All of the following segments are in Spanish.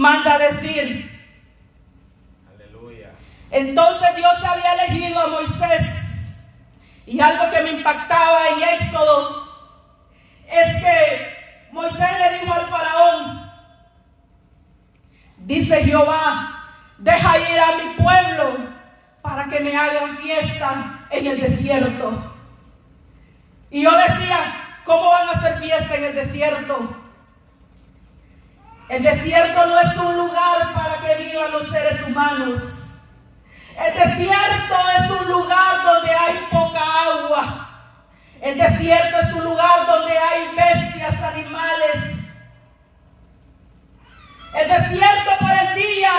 manda decir. Aleluya. Entonces Dios había elegido a Moisés. Y algo que me impactaba en Éxodo es que Moisés le dijo al faraón, dice Jehová, deja ir a mi pueblo para que me hagan fiesta en el desierto. Y yo decía, ¿cómo van a hacer fiesta en el desierto? El desierto no es un lugar para que vivan los seres humanos. El desierto es un lugar donde hay poca agua. El desierto es un lugar donde hay bestias, animales. El desierto por el día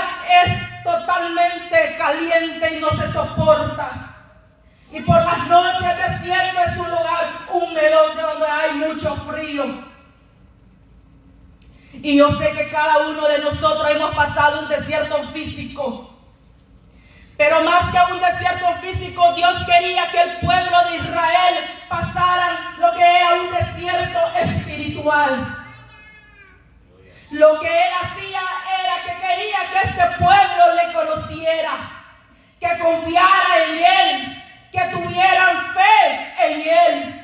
es totalmente caliente y no se soporta. Y por las noches el desierto es un lugar húmedo donde hay mucho frío. Y yo sé que cada uno de nosotros hemos pasado un desierto físico. Pero más que un desierto físico, Dios quería que el pueblo de Israel pasara lo que era un desierto espiritual. Lo que él hacía era que quería que este pueblo le conociera, que confiara en él, que tuvieran fe en él.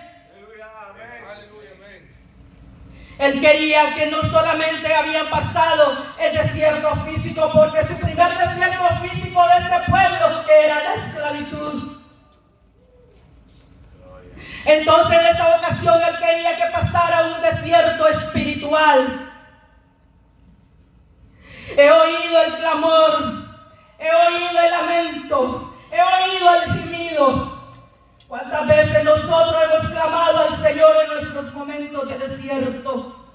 Él quería que no solamente habían pasado el desierto físico, porque su primer desierto físico de este pueblo era la esclavitud. Entonces en esta ocasión él quería que pasara un desierto espiritual. He oído el clamor, he oído el lamento, he oído el gemido. ¿Cuántas veces nosotros hemos clamado al Señor en nuestros momentos de desierto?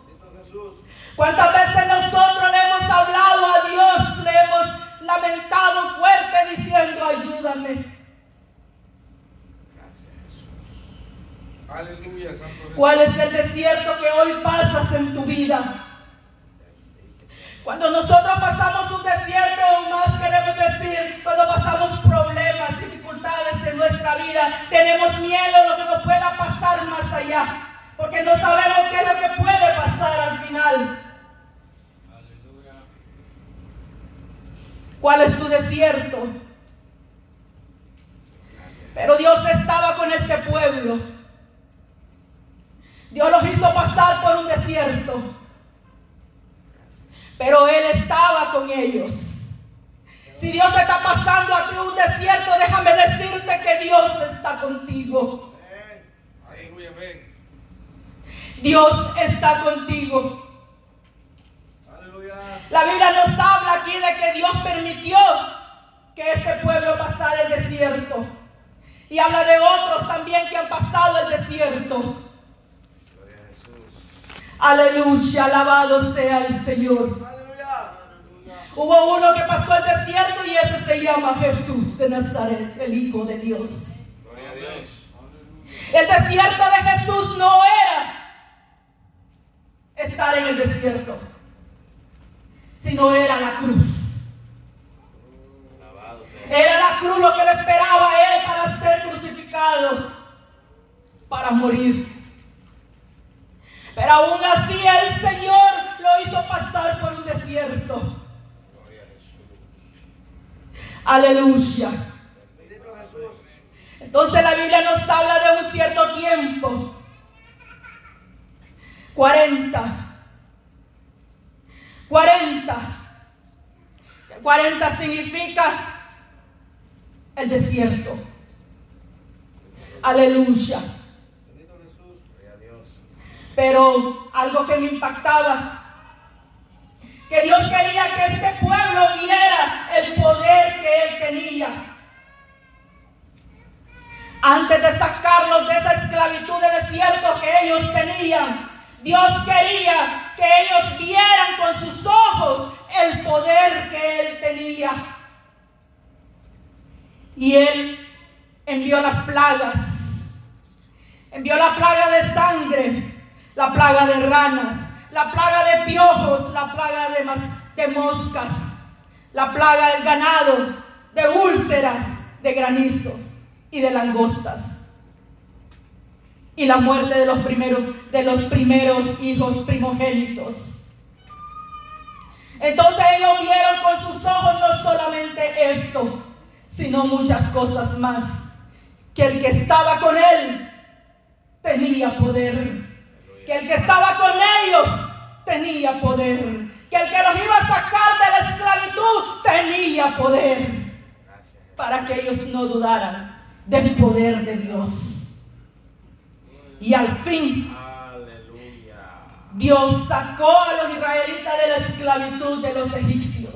¿Cuántas veces nosotros le hemos hablado a Dios, le hemos lamentado fuerte diciendo, ayúdame? Aleluya, ¿Cuál es el desierto que hoy pasas en tu vida? Cuando nosotros pasamos un desierto, más queremos decir, cuando pasamos problemas, dificultades en nuestra vida, tenemos miedo de lo que nos pueda pasar más allá, porque no sabemos qué es lo que puede pasar al final. ¿Cuál es tu desierto? Pero Dios estaba con este pueblo. Dios los hizo pasar por un desierto pero Él estaba con ellos. Si Dios te está pasando a ti un desierto, déjame decirte que Dios está contigo. Dios está contigo. La Biblia nos habla aquí de que Dios permitió que este pueblo pasara el desierto. Y habla de otros también que han pasado el desierto. Aleluya, alabado sea el Señor. Hubo uno que pasó el desierto y ese se llama Jesús de Nazaret, el Hijo de Dios. El desierto de Jesús no era estar en el desierto, sino era la cruz. Era la cruz lo que le esperaba a él para ser crucificado, para morir. Pero aún así el Señor lo hizo pasar por un desierto. Aleluya. Entonces la Biblia nos habla de un cierto tiempo. 40. 40. 40 significa el desierto. Aleluya. Pero algo que me impactaba que Dios quería que este pueblo viera el poder que él tenía. Antes de sacarlos de esa esclavitud de desierto que ellos tenían, Dios quería que ellos vieran con sus ojos el poder que él tenía. Y él envió las plagas. Envió la plaga de sangre, la plaga de ranas, la plaga de piojos, la plaga de, moscas, la plaga del ganado, de úlceras, de granizos y de langostas. Y la muerte de los primeros, de los primeros hijos primogénitos. Entonces ellos vieron con sus ojos no solamente esto, sino muchas cosas más. Que el que estaba con él tenía poder. Que el que estaba con ellos tenía poder. Que el que los iba a sacar de la esclavitud tenía poder. Para que ellos no dudaran del poder de Dios. Y al fin Dios sacó a los israelitas de la esclavitud de los egipcios.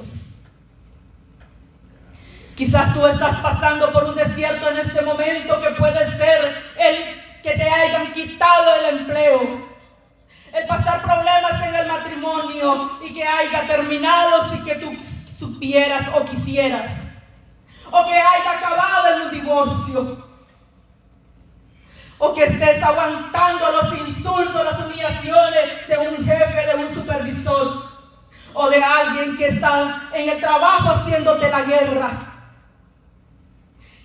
Quizás tú estás pasando por un desierto en este momento que puede ser el que te hayan quitado el empleo, el pasar problemas en el matrimonio y que haya terminado sin que tú supieras o quisieras, o que haya acabado en un divorcio, o que estés aguantando los insultos, las humillaciones de un jefe, de un supervisor, o de alguien que está en el trabajo haciéndote la guerra.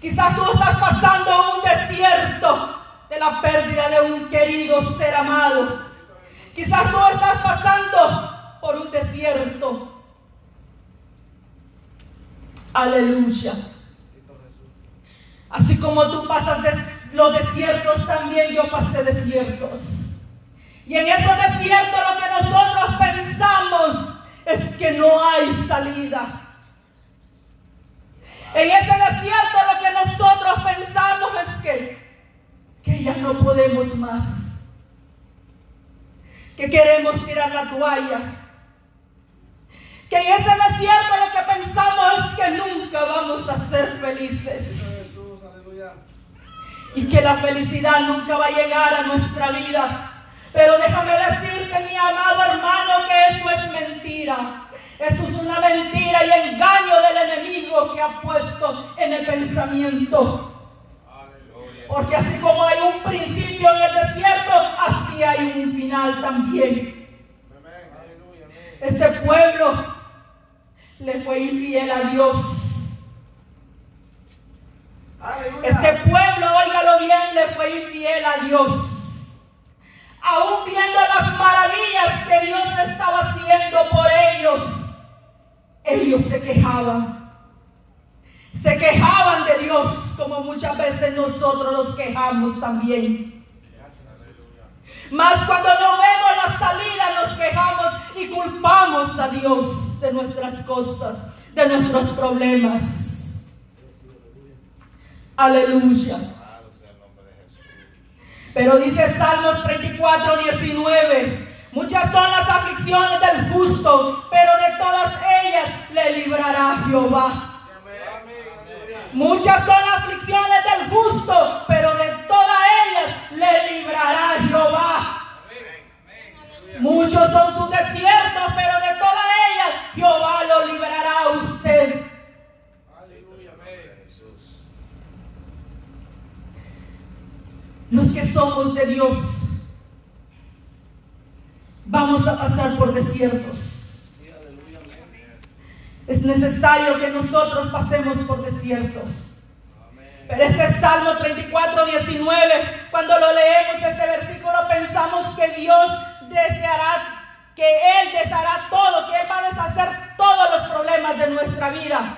Quizás tú estás pasando un desierto de la pérdida de un querido ser amado. Quizás tú estás pasando por un desierto. Aleluya. Así como tú pasas los desiertos, también yo pasé desiertos. Y en esos desiertos lo que nosotros pensamos es que no hay salida. En ese desierto lo que nosotros pensamos es que ya no podemos más. Que queremos tirar la toalla. Que en ese desierto lo que pensamos es que nunca vamos a ser felices. Y que la felicidad nunca va a llegar a nuestra vida. Pero déjame decirte, mi amado hermano, que eso es mentira. Eso es una mentira y engaño del enemigo que ha puesto en el pensamiento. Porque así como hay un principio en el desierto, así hay un final también. Este pueblo le fue infiel a Dios. Este pueblo, óigalo bien, le fue infiel a Dios. Aún viendo las maravillas que Dios estaba haciendo por ellos, ellos se quejaban. Se quejaban de Dios, como muchas veces nosotros los quejamos también. Más cuando no vemos la salida, nos quejamos y culpamos a Dios de nuestras cosas, de nuestros problemas. Aleluya. Pero dice Salmos 34, 19. Muchas son las aflicciones del justo, pero de todas ellas le librará Jehová. Muchas son las aflicciones del justo, pero de todas ellas le librará Jehová. Muchos son sus desiertos, pero de todas ellas Jehová lo librará a usted. Los que somos de Dios, vamos a pasar por desiertos. Es necesario que nosotros pasemos por desiertos. Pero este Salmo 34, 19, cuando lo leemos este versículo, pensamos que Dios deseará, que Él deshará todo, que Él va a deshacer todos los problemas de nuestra vida.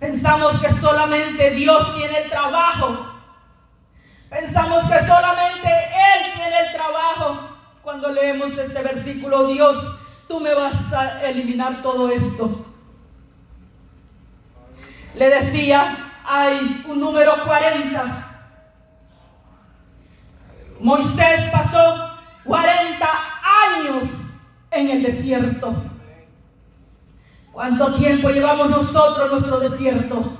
Pensamos que solamente Dios tiene el trabajo. Pensamos que solamente Él tiene el trabajo. Cuando leemos este versículo, Dios tú me vas a eliminar todo esto. Le decía, hay un número 40. Moisés pasó 40 años en el desierto. ¿Cuánto tiempo llevamos nosotros nuestro desierto?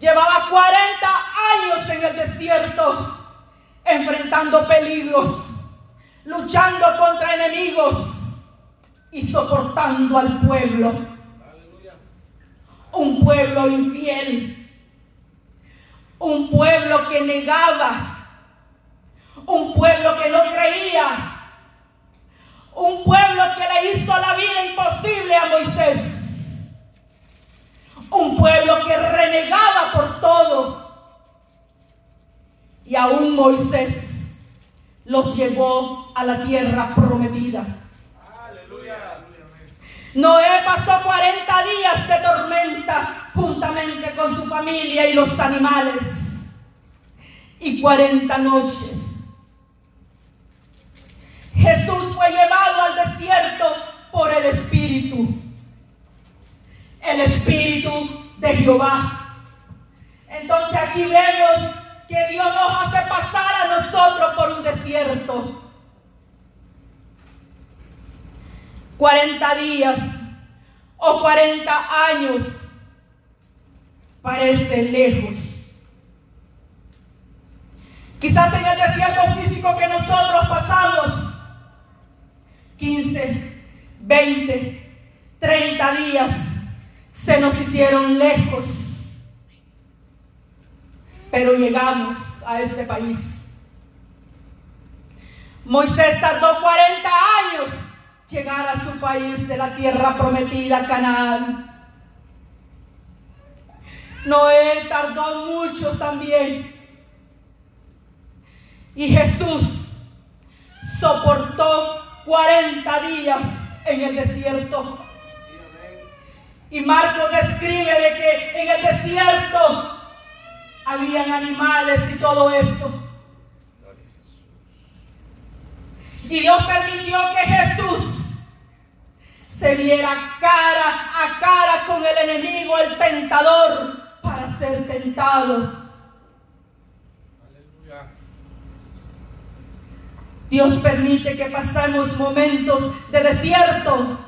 Llevaba 40 años en el desierto, enfrentando peligros luchando contra enemigos y soportando al pueblo. Un pueblo infiel. Un pueblo que negaba. Un pueblo que no creía. Un pueblo que le hizo la vida imposible a Moisés. Un pueblo que renegaba por todo. Y aún Moisés los llevó a la tierra prometida. Noé pasó 40 días de tormenta juntamente con su familia y los animales. Y 40 noches. Jesús fue llevado al desierto por el Espíritu. El Espíritu de Jehová. Entonces aquí vemos que Dios nos hace pasar a nosotros por un desierto. 40 días o 40 años parece lejos. Quizás en el desierto físico que nosotros pasamos, 15, 20, 30 días se nos hicieron lejos. Pero llegamos a este país. Moisés tardó 40 años llegar a su país de la tierra prometida, Canaán. Noé tardó mucho también. Y Jesús soportó 40 días en el desierto. Y Marcos describe de que en el desierto habían animales y todo eso. Y Dios permitió que Jesús se viera cara a cara con el enemigo, el tentador, para ser tentado. Dios permite que pasemos momentos de desierto.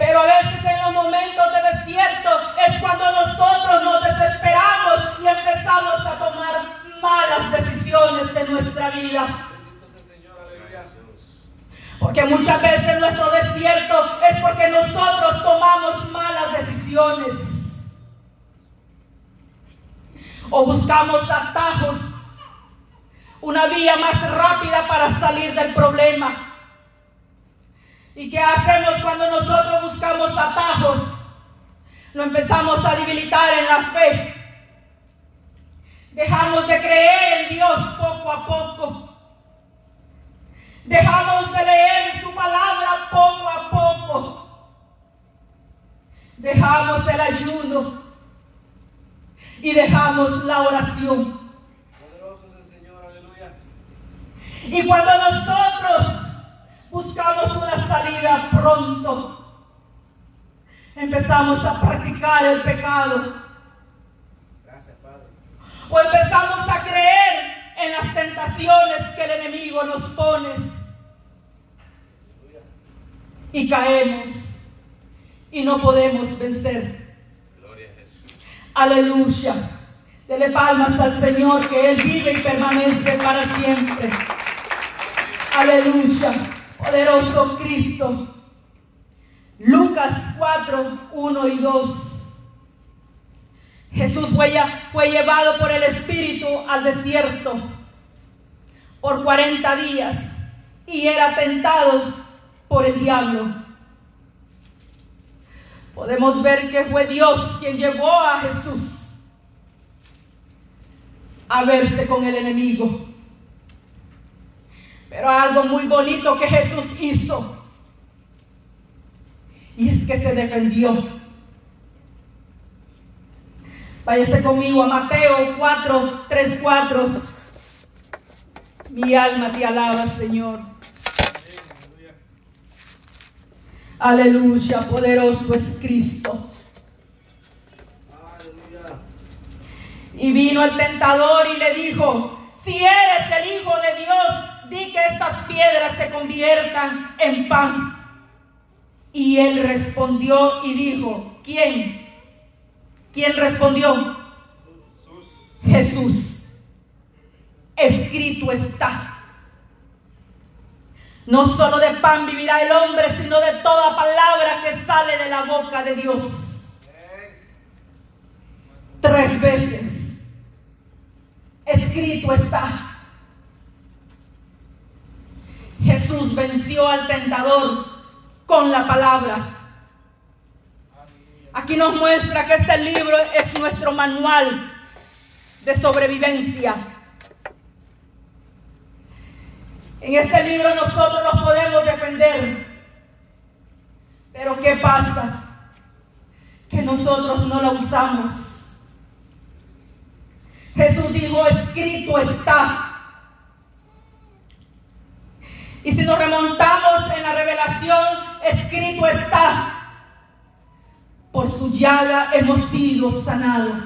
Pero a veces en los momentos de desierto es cuando nosotros nos desesperamos y empezamos a tomar malas decisiones en nuestra vida. Porque muchas veces nuestro desierto es porque nosotros tomamos malas decisiones. O buscamos atajos, una vía más rápida para salir del problema. ¿Y qué hacemos cuando nosotros buscamos atajos? Lo empezamos a debilitar en la fe. Dejamos de creer en Dios poco a poco. Dejamos de leer su palabra poco a poco. Dejamos el ayuno y dejamos la oración. Poderoso es el Señor, aleluya. Y cuando nosotros buscamos una salida pronto, empezamos a practicar el pecado Gracias, Padre. o empezamos a creer en las tentaciones que el enemigo nos pone y caemos y no podemos vencer. Gloria a Jesús. Aleluya. Dele palmas al Señor que Él vive y permanece para siempre. Aleluya. Poderoso Cristo. Lucas 4, 1 y 2. Jesús fue, fue llevado por el Espíritu al desierto por 40 días y era tentado por el diablo. Podemos ver que fue Dios quien llevó a Jesús a verse con el enemigo. Pero algo muy bonito que Jesús hizo. Y es que se defendió. Váyase conmigo a Mateo 4, 3, 4. Mi alma te alaba, Señor. Aleluya, poderoso es Cristo. Aleluya. Y vino el tentador y le dijo, si eres el Hijo de Dios, di que estas piedras se conviertan en pan. Y él respondió y dijo, ¿quién? ¿Quién respondió? Jesús. Escrito está. No solo de pan vivirá el hombre, sino de toda palabra que sale de la boca de Dios. Tres veces. Escrito está. Jesús venció al tentador con la palabra. Aquí nos muestra que este libro es nuestro manual de sobrevivencia. En este libro nosotros nos podemos defender. pasa? Que nosotros no la usamos. Jesús dijo, escrito está. Y si nos remontamos en la revelación, escrito está. Por su llaga hemos sido sanados.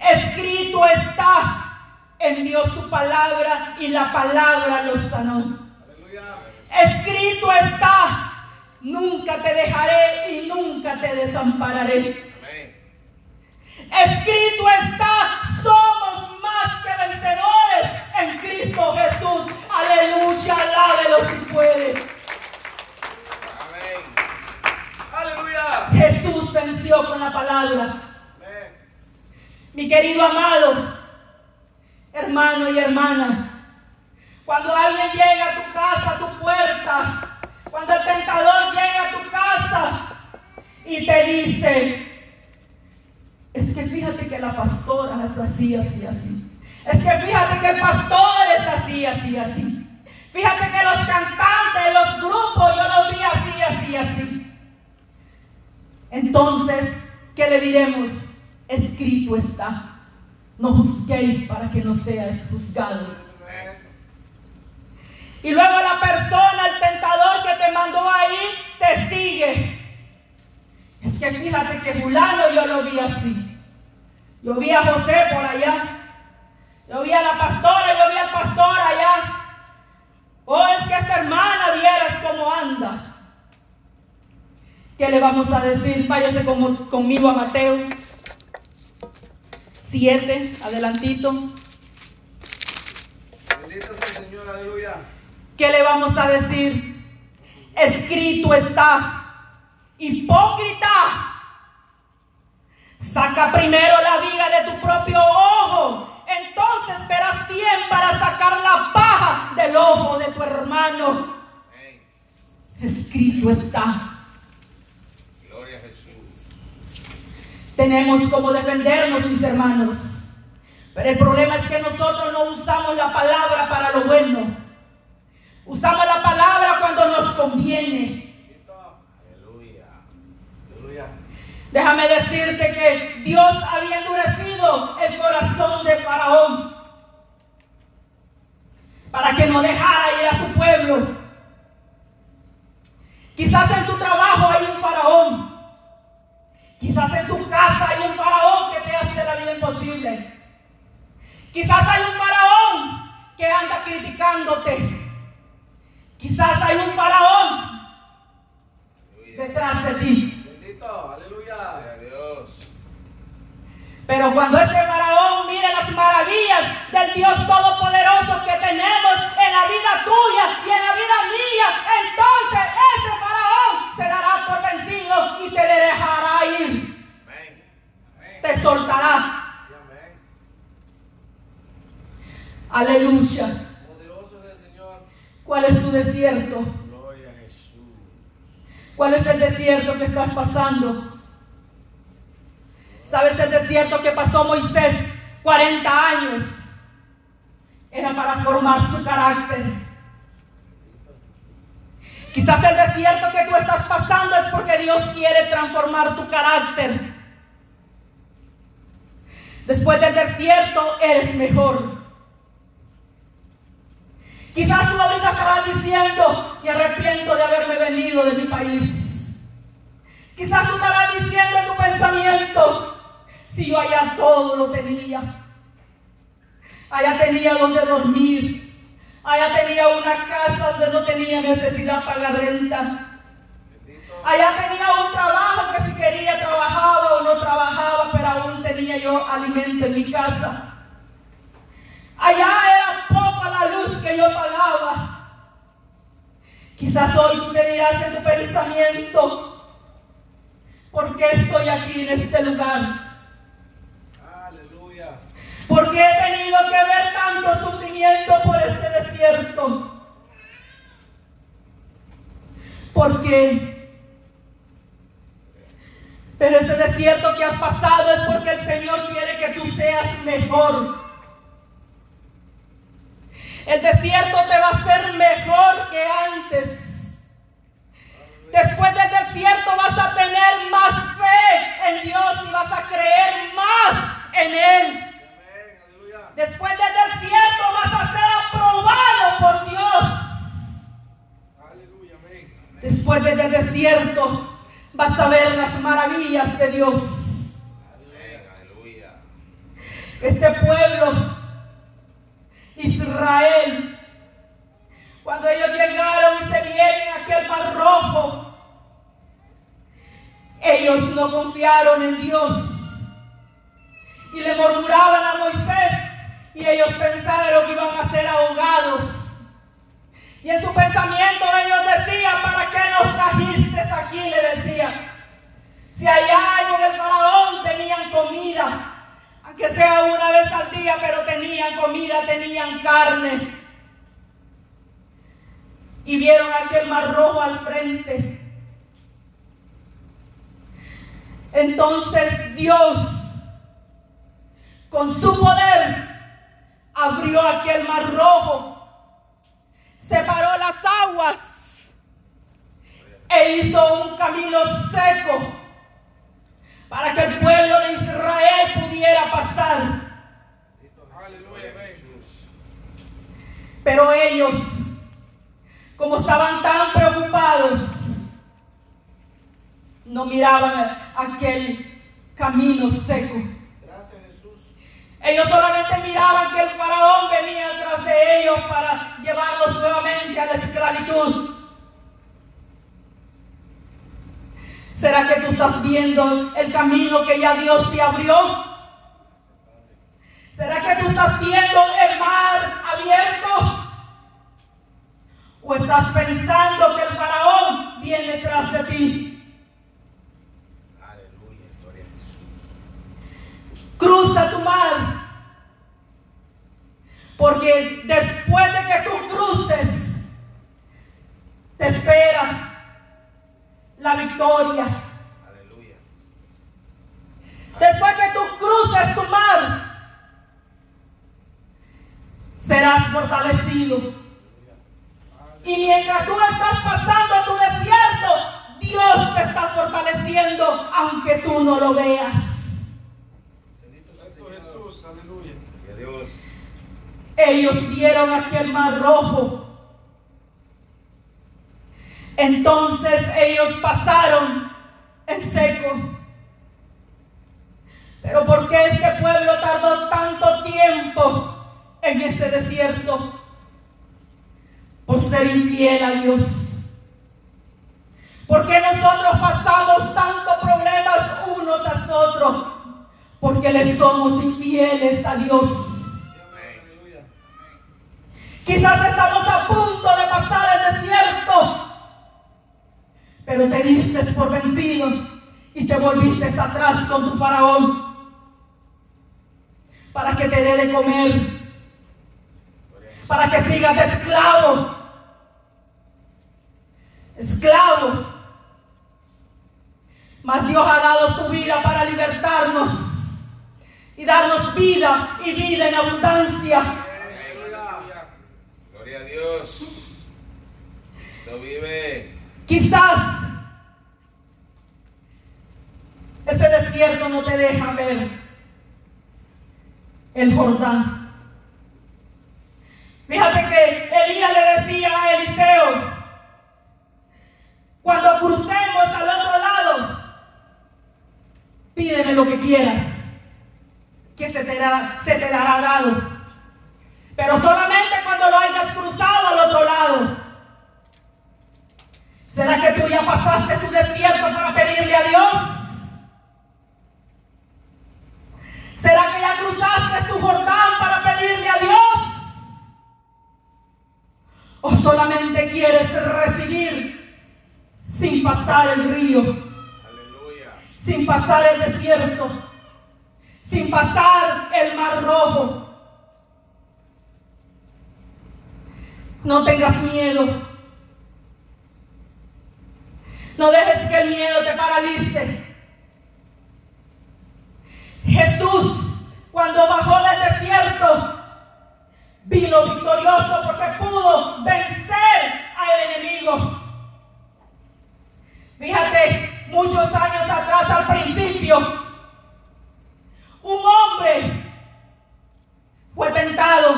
Escrito está. Envió su palabra y la palabra los sanó. Escrito está. Nunca te dejaré y nunca te desampararé. Escrito está, somos más que vencedores en Cristo Jesús. Aleluya, alábelo si puede. Amén. Aleluya. Jesús venció con la palabra. Amén. Mi querido amado, hermano y hermana, cuando alguien llega a tu casa, a tu puerta, cuando el tentador llega a tu casa y te dice, es que fíjate que la pastora es así, así, así. Es que fíjate que el pastor es así, así, así. Fíjate que los cantantes, los grupos, yo los vi así, así, así. Entonces, ¿qué le diremos? Escrito está. No juzguéis para que no seáis juzgados. Y luego la persona, el tentador que te mandó ahí, te sigue. Es que fíjate que fulano yo lo vi así. Yo vi a José por allá. Yo vi a la pastora, yo vi al pastor allá. Oh, es que esta hermana vieras cómo anda. ¿Qué le vamos a decir? Váyase como- conmigo a Mateo 7, adelantito. Bendito sea el Señor. Aleluya. ¿Qué le vamos a decir? Escrito está. Hipócrita. Saca primero la viga de tu propio ojo. Entonces verás bien para sacar la paja del ojo de tu hermano. Escrito está. Gloria a Jesús. Tenemos como defendernos, mis hermanos. Pero el problema es que nosotros no usamos la palabra para lo bueno. Usamos la palabra cuando nos conviene. Bendito. Aleluya. Aleluya. Déjame decirte que Dios había endurecido el corazón de Faraón para que no dejara ir a su pueblo. Quizás en tu trabajo hay un faraón. Quizás en tu casa hay un faraón que te hace la vida imposible. Quizás hay un faraón que anda criticándote. Quizás hay un faraón Aleluya. detrás de ti. Bendito. Aleluya. Gloria a Dios. Pero cuando este faraón mire las maravillas del Dios Todopoderoso que tenemos en la vida tuya y en la vida mía, entonces ese faraón se dará por vencido y te dejará ir, Amén. Amén. te soltará. Amén. Aleluya. Poderoso es el Señor. ¿Cuál es tu desierto? Gloria a Jesús. ¿Cuál es el desierto que estás pasando? ¿Sabes el desierto que pasó Moisés? 40 años. Era para formar su carácter. Quizás el desierto que tú estás pasando es porque Dios quiere transformar tu carácter. Después del desierto eres mejor. Quizás tú ahorita estarás diciendo, me arrepiento de haberme venido de mi país. Quizás tú estarás diciendo en tu pensamiento, si yo allá todo lo tenía. Allá tenía donde dormir. Allá tenía una casa donde no tenía necesidad para la renta. Allá tenía un trabajo que si quería trabajaba o no trabajaba, pero aún tenía yo alimento en mi casa. Allá era poca la luz que yo pagaba. Quizás hoy tú te dirás en tu pensamiento, ¿por qué estoy aquí en este lugar? ¿Por he tenido que ver tanto sufrimiento por este desierto? ¿Por qué? Pero este desierto que has pasado es porque el Señor quiere que tú seas mejor. El desierto te va a hacer mejor que antes. Después del desierto vas a tener más fe en Dios y vas a creer más en Él. Después del desierto vas a ser aprobado por Dios. Aleluya, amén. Después del desierto vas a ver las maravillas de Dios. Aleluya. Este pueblo, Israel, cuando ellos llegaron y se vienen aquel mar rojo, ellos no confiaron en Dios y le murmuraban a Moisés y ellos pensaron que iban a ser ahogados. Y en su pensamiento ellos decían, ¿para qué nos trajiste aquí? Le decían. Si allá con el faraón tenían comida, aunque sea una vez al día, pero tenían comida, tenían carne. Y vieron aquel mar rojo al frente. Entonces Dios, con su poder, abrió aquel mar rojo, separó las aguas e hizo un camino seco para que el pueblo de Israel pudiera pasar. Pero ellos, como estaban tan preocupados, no miraban aquel camino seco. Ellos solamente miraban que el faraón venía atrás de ellos para llevarlos nuevamente a la esclavitud. ¿Será que tú estás viendo el camino que ya Dios te abrió? ¿Será que tú estás viendo el mar abierto? ¿O estás pensando que el faraón viene tras de ti? Aleluya. Gloria a Jesús. Cruza tu mar. Porque después de que tú cruces, te espera la victoria. Aleluya. Después que tú cruces tu mar, serás fortalecido. Y mientras tú estás pasando tu desierto, Dios te está fortaleciendo, aunque tú no lo veas. Bendito sea el Señor. Jesús. Aleluya. Gloria a Dios. Ellos vieron aquel mar rojo. Entonces ellos pasaron en seco. Pero ¿por qué este pueblo tardó tanto tiempo en ese desierto? Por ser infiel a Dios. ¿Por qué nosotros pasamos tantos problemas uno tras otro? Porque le somos infieles a Dios. Quizás estamos a punto de pasar el desierto, pero te diste por vencido y te volviste atrás con tu faraón para que te dé de comer, para que sigas esclavo. Esclavo. Mas Dios ha dado su vida para libertarnos y darnos vida y vida en abundancia. Dios. Cristo vive. Quizás ese desierto no te deja ver el Jordán. Fíjate que Elías le decía a Eliseo, cuando crucemos al otro lado, pídeme lo que quieras, que se te, se te dará dado. Pero solamente que tú ya pasaste tu desierto para pedirle a Dios? ¿Será que ya cruzaste tu Jordán para pedirle a Dios? ¿O solamente quieres recibir sin pasar el río, Aleluya. sin pasar el desierto, sin pasar el mar rojo? No tengas miedo. No dejes que el miedo te paralice. Jesús, cuando bajó del desierto, vino victorioso porque pudo vencer al enemigo. Fíjate, muchos años atrás, al principio, un hombre fue tentado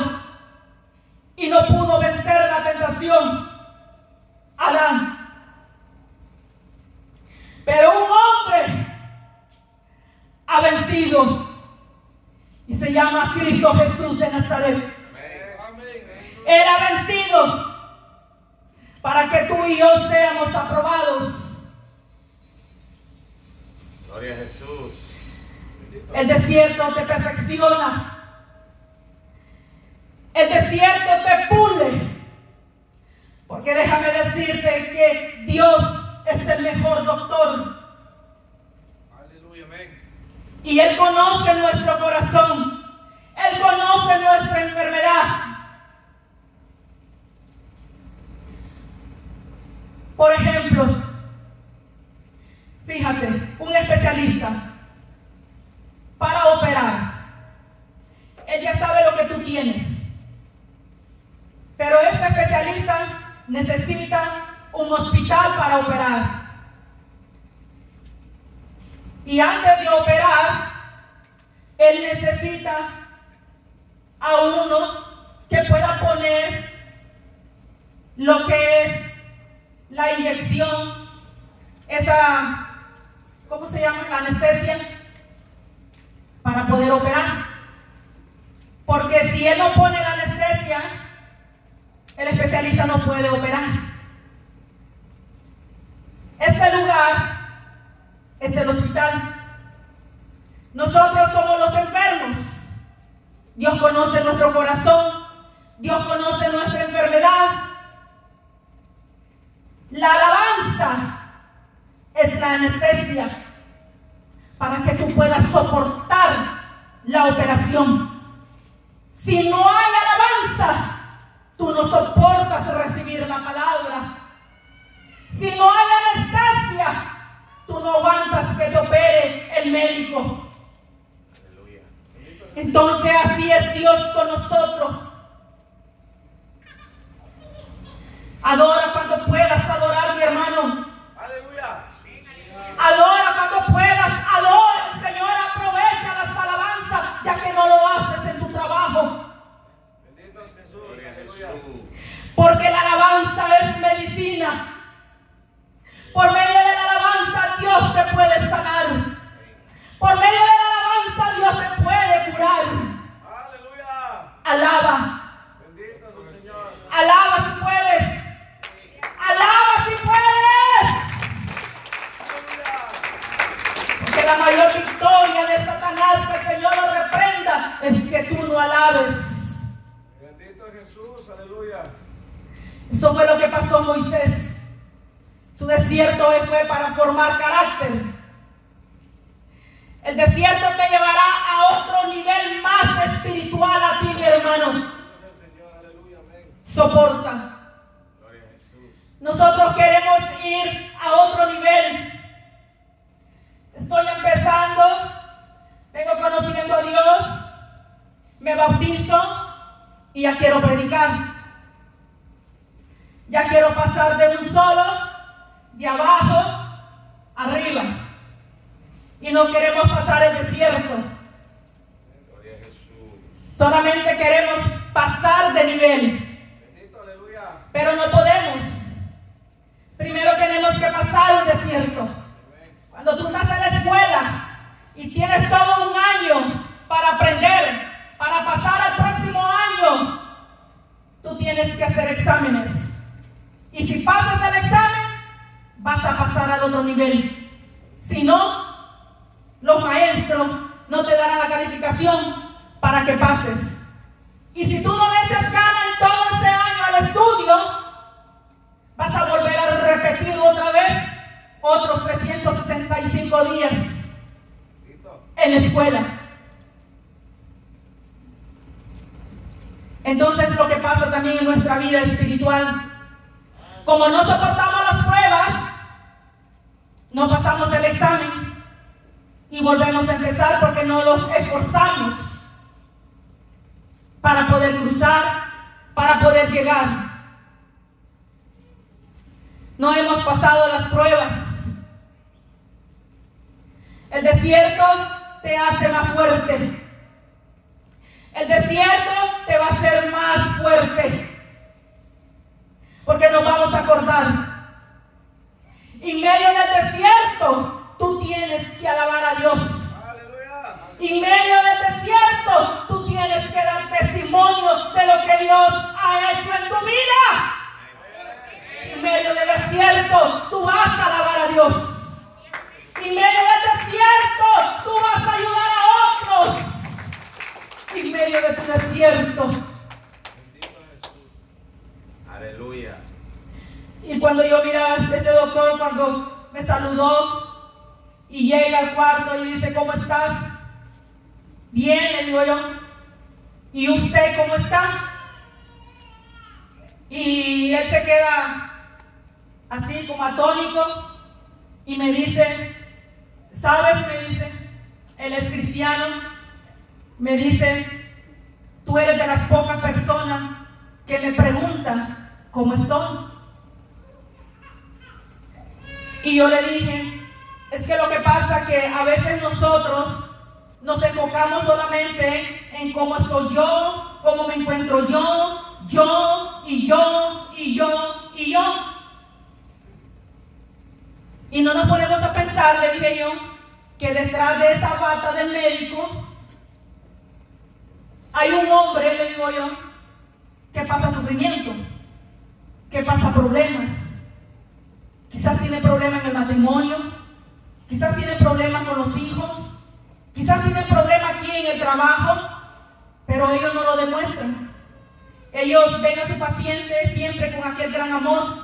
y no pudo vencer la tentación. Adán. Pero un hombre ha vencido y se llama Cristo Jesús de Nazaret. Él vencido para que tú y yo seamos aprobados. Gloria a Jesús. El desierto te perfecciona. El desierto te pule. Porque déjame decirte que Dios es el mejor doctor. Aleluya, amén. Y Él conoce nuestro corazón. Él conoce nuestra enfermedad. Por ejemplo, fíjate, un especialista para operar. Él ya sabe lo que tú tienes. Pero este especialista necesita un hospital para operar. Y antes de operar, él necesita a uno que pueda poner lo que es la inyección, esa, ¿cómo se llama? La anestesia, para poder operar. Porque si él no pone la anestesia, el especialista no puede operar. Este lugar es el hospital. Nosotros somos los enfermos. Dios conoce nuestro corazón. Dios conoce nuestra enfermedad. La alabanza es la anestesia para que tú puedas soportar la operación. Si no hay alabanza, tú no soportas recibir la palabra. Si no hay tú no aguantas que te opere el médico. Entonces así es Dios con nosotros. Adora cuando puedas adorar, mi hermano. Aleluya. Adora cuando puedas. Adora, Señor. Aprovecha las alabanzas, ya que no lo haces en tu trabajo. Bendito es Jesús. Aleluya. Porque la alabanza es medicina. Por medio Sanar. Por medio de la alabanza Dios te puede curar. Aleluya. Alaba. Bendito Señor. Alaba si puedes. Alaba si puedes. Aleluya. Porque la mayor victoria de Satanás que el Señor lo reprenda es que tú no alabes. Bendito es Jesús. Aleluya. Eso fue lo que pasó Moisés. Su desierto fue para formar carácter. El desierto te llevará a otro nivel más espiritual a ti, mi hermano. Soporta. Nosotros queremos ir a otro nivel. Estoy empezando, tengo conocimiento a Dios, me bautizo y ya quiero predicar. Ya quiero pasar de un solo, de abajo, arriba. Y no queremos pasar el desierto. Solamente queremos pasar de nivel. Pero no podemos. Primero tenemos que pasar un desierto. Cuando tú estás en la escuela y tienes todo un año para aprender, para pasar al próximo año, tú tienes que hacer exámenes. Y si pasas el examen, vas a pasar al otro nivel. Si no, los maestros no te darán la calificación para que pases. Y si tú no le echas ganas en todo ese año al estudio, vas a volver a repetir otra vez otros 365 días en la escuela. Entonces lo que pasa también en nuestra vida espiritual, como no soportamos las pruebas, no pasamos el examen y volvemos a empezar porque no los esforzamos para poder cruzar, para poder llegar. No hemos pasado las pruebas. El desierto te hace más fuerte. El desierto te va a hacer más fuerte. Porque nos vamos a acordar. En medio del desierto, tienes que alabar a Dios. Y en medio del este desierto, tú tienes que dar testimonio de lo que Dios ha hecho en tu vida. En medio del desierto, tú vas a alabar a Dios. En medio del desierto, tú vas a ayudar a otros. En medio de tu desierto. Aleluya. Y cuando yo miraba a este doctor, cuando me saludó, y llega al cuarto y dice, ¿cómo estás? Bien, le digo yo. ¿Y usted cómo está? Y él se queda así como atónico y me dice, ¿sabes? Me dice, él es cristiano, me dice, tú eres de las pocas personas que me preguntan cómo estoy. Y yo le dije, es que lo que pasa es que a veces nosotros nos enfocamos solamente en cómo estoy yo, cómo me encuentro yo, yo y yo y yo y yo. Y no nos ponemos a pensar, le dije yo, que detrás de esa bata del médico hay un hombre, le digo yo, que pasa sufrimiento, que pasa problemas. Quizás tiene problemas en el matrimonio, quizás tiene problemas con los hijos, quizás tiene problemas aquí en el trabajo, pero ellos no lo demuestran. Ellos ven a su paciente siempre con aquel gran amor,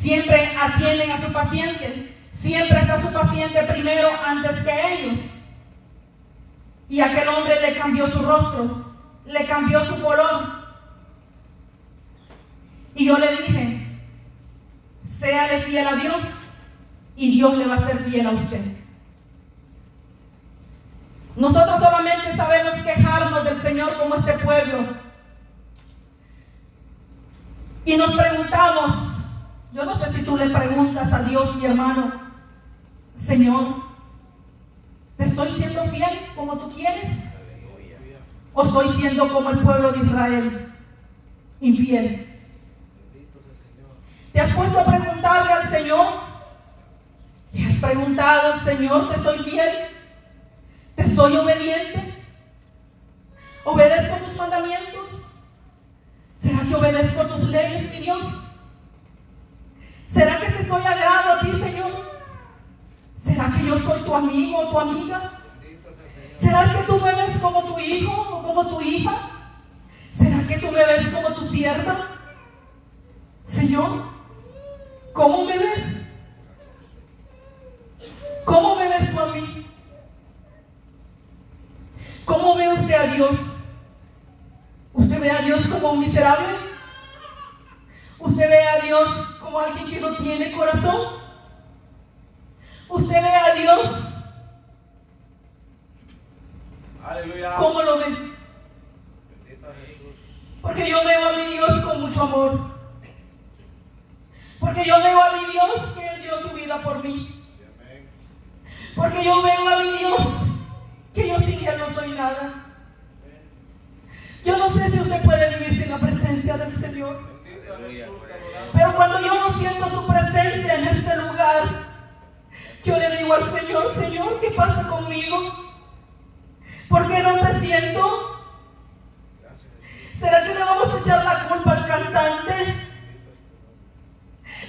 siempre atienden a su paciente, siempre está su paciente primero antes que ellos. Y aquel hombre le cambió su rostro, le cambió su color. Y yo le dije, séale fiel a Dios y Dios le va a ser fiel a usted. Nosotros solamente sabemos quejarnos del Señor como este pueblo. Y nos preguntamos, yo no sé si tú le preguntas a Dios, mi hermano, Señor, ¿te estoy siendo fiel como tú quieres? ¿O estoy siendo como el pueblo de Israel, infiel? ¿Te has puesto a preguntarle al Señor? ¿Te has preguntado, Señor, te soy fiel? ¿Te soy obediente? ¿Obedezco tus mandamientos? ¿Será que obedezco tus leyes, mi Dios? ¿Será que te soy agrado a ti, Señor? ¿Será que yo soy tu amigo o tu amiga? ¿Será que tú me ves como tu hijo o como tu hija? ¿Será que tú me ves como tu sierva? Señor, ¿cómo me ves? ¿Cómo me ves tú a mí? ¿Cómo ve usted a Dios? ¿Usted ve a Dios como un miserable? ¿Usted ve a Dios como alguien que no tiene corazón? ¿Usted ve a Dios? Aleluya. ¿Cómo lo ve? Porque yo veo a mi Dios con mucho amor. Porque yo veo a mi Dios que Él dio su vida por mí. Porque yo veo a mi Dios que yo sin Él no soy nada. Yo no sé si usted puede vivir sin la presencia del Señor. Pero cuando yo no siento su presencia en este lugar, yo le digo al Señor, Señor, ¿qué pasa conmigo? ¿Por qué no te siento? ¿Será que le vamos a echar la culpa al cantante?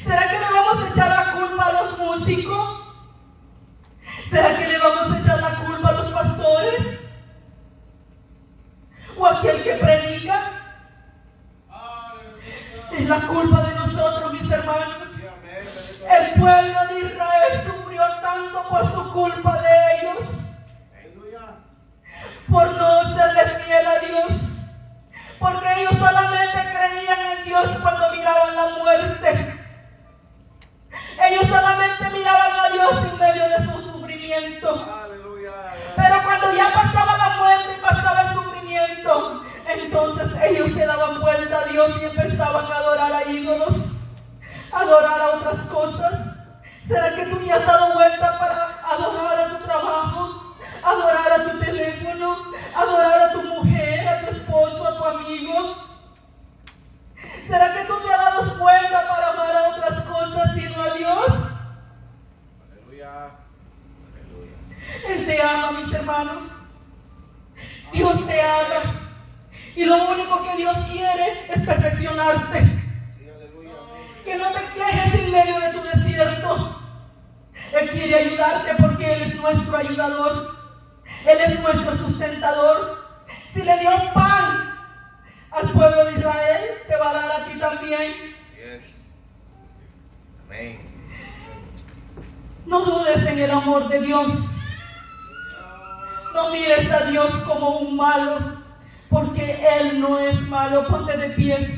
¿Será que le vamos a echar la culpa a los músicos? ¿Será que le vamos a echar ¿O aquel que predica? Es la culpa de nosotros, mis hermanos. El pueblo entonces ellos se daban vuelta a Dios y empezaban a adorar a ídolos, a adorar a otras cosas. ¿Será que tú te has dado vuelta para adorar a tu trabajo, adorar a tu teléfono, adorar a tu mujer, a tu esposo, a tu amigo? ¿Será que tú te has dado vuelta para amar a otras cosas sino a Dios? Aleluya. Aleluya. Él te ama, mis hermanos. Dios te ama. Y lo único que Dios quiere es perfeccionarte. Sí, aleluya. Amén. Que no te quejes en medio de tu quiere ayudarte porque Él es nuestro ayudador. Él es nuestro sustentador. Si le dio pan al pueblo de Israel, te va a dar a ti también. Amén. No dudes en el amor de Dios. No mires a Dios como un malo, porque Él no es malo. Ponte de pies.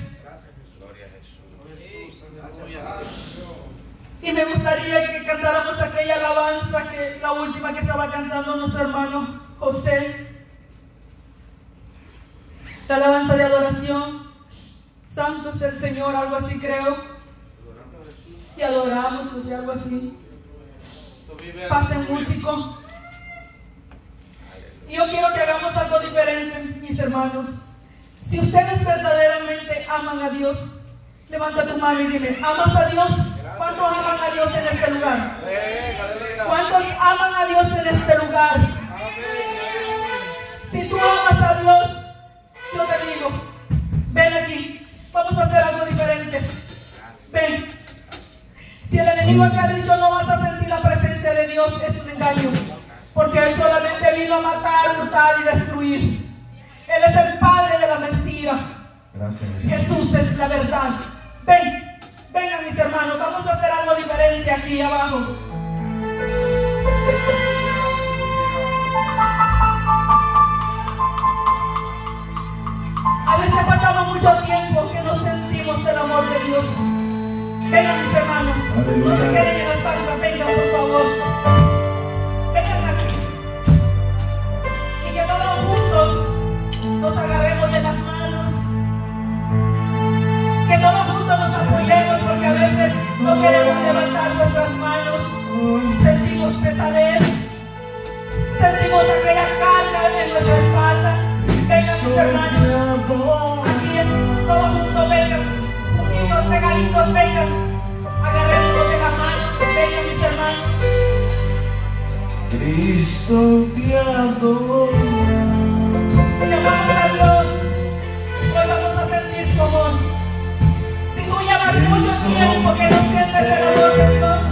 Y me gustaría que cantáramos aquella alabanza que la última que estaba cantando nuestro hermano José. La alabanza de adoración. Santo es el Señor, algo así creo. Y adoramos, José, algo así. Pase músico. Y yo quiero que hagamos algo diferente, mis hermanos. Si ustedes verdaderamente aman a Dios, levanta tu mano y dime, ¿amas a Dios? ¿Cuántos aman a Dios en este lugar? ¿Cuántos aman a Dios en este lugar? Si tú amas a Dios, yo te digo, ven aquí, vamos a hacer algo diferente. Ven. Si el enemigo te ha dicho no vas a sentir la presencia de Dios, es un engaño. Porque Él solamente vino a matar, hurtar y destruir. Él es el padre de la mentira. Jesús es la verdad. Ven. Vengan mis hermanos, vamos a hacer algo diferente aquí abajo. A veces pasamos mucho tiempo que no sentimos el amor de Dios. Vengan mis hermanos, no se queden en la espalda, vengan por favor. Vengan aquí. Nos agarremos de las manos. Que todos juntos nos apoyemos porque a veces no queremos levantar nuestras manos. Sentimos pesadez. Sentimos aquella carga en nuestra espalda. Vengan mis hermanos. Aquí todos juntos vengan. Unidos, pegaditos, vengan. Agarrémonos de las manos. Vengan mis hermanos. Cristo te adora. Le amamos a Dios. Hoy vamos a sentir amor. Si tú llevas mucho tiempo que no sientes el amor de Dios,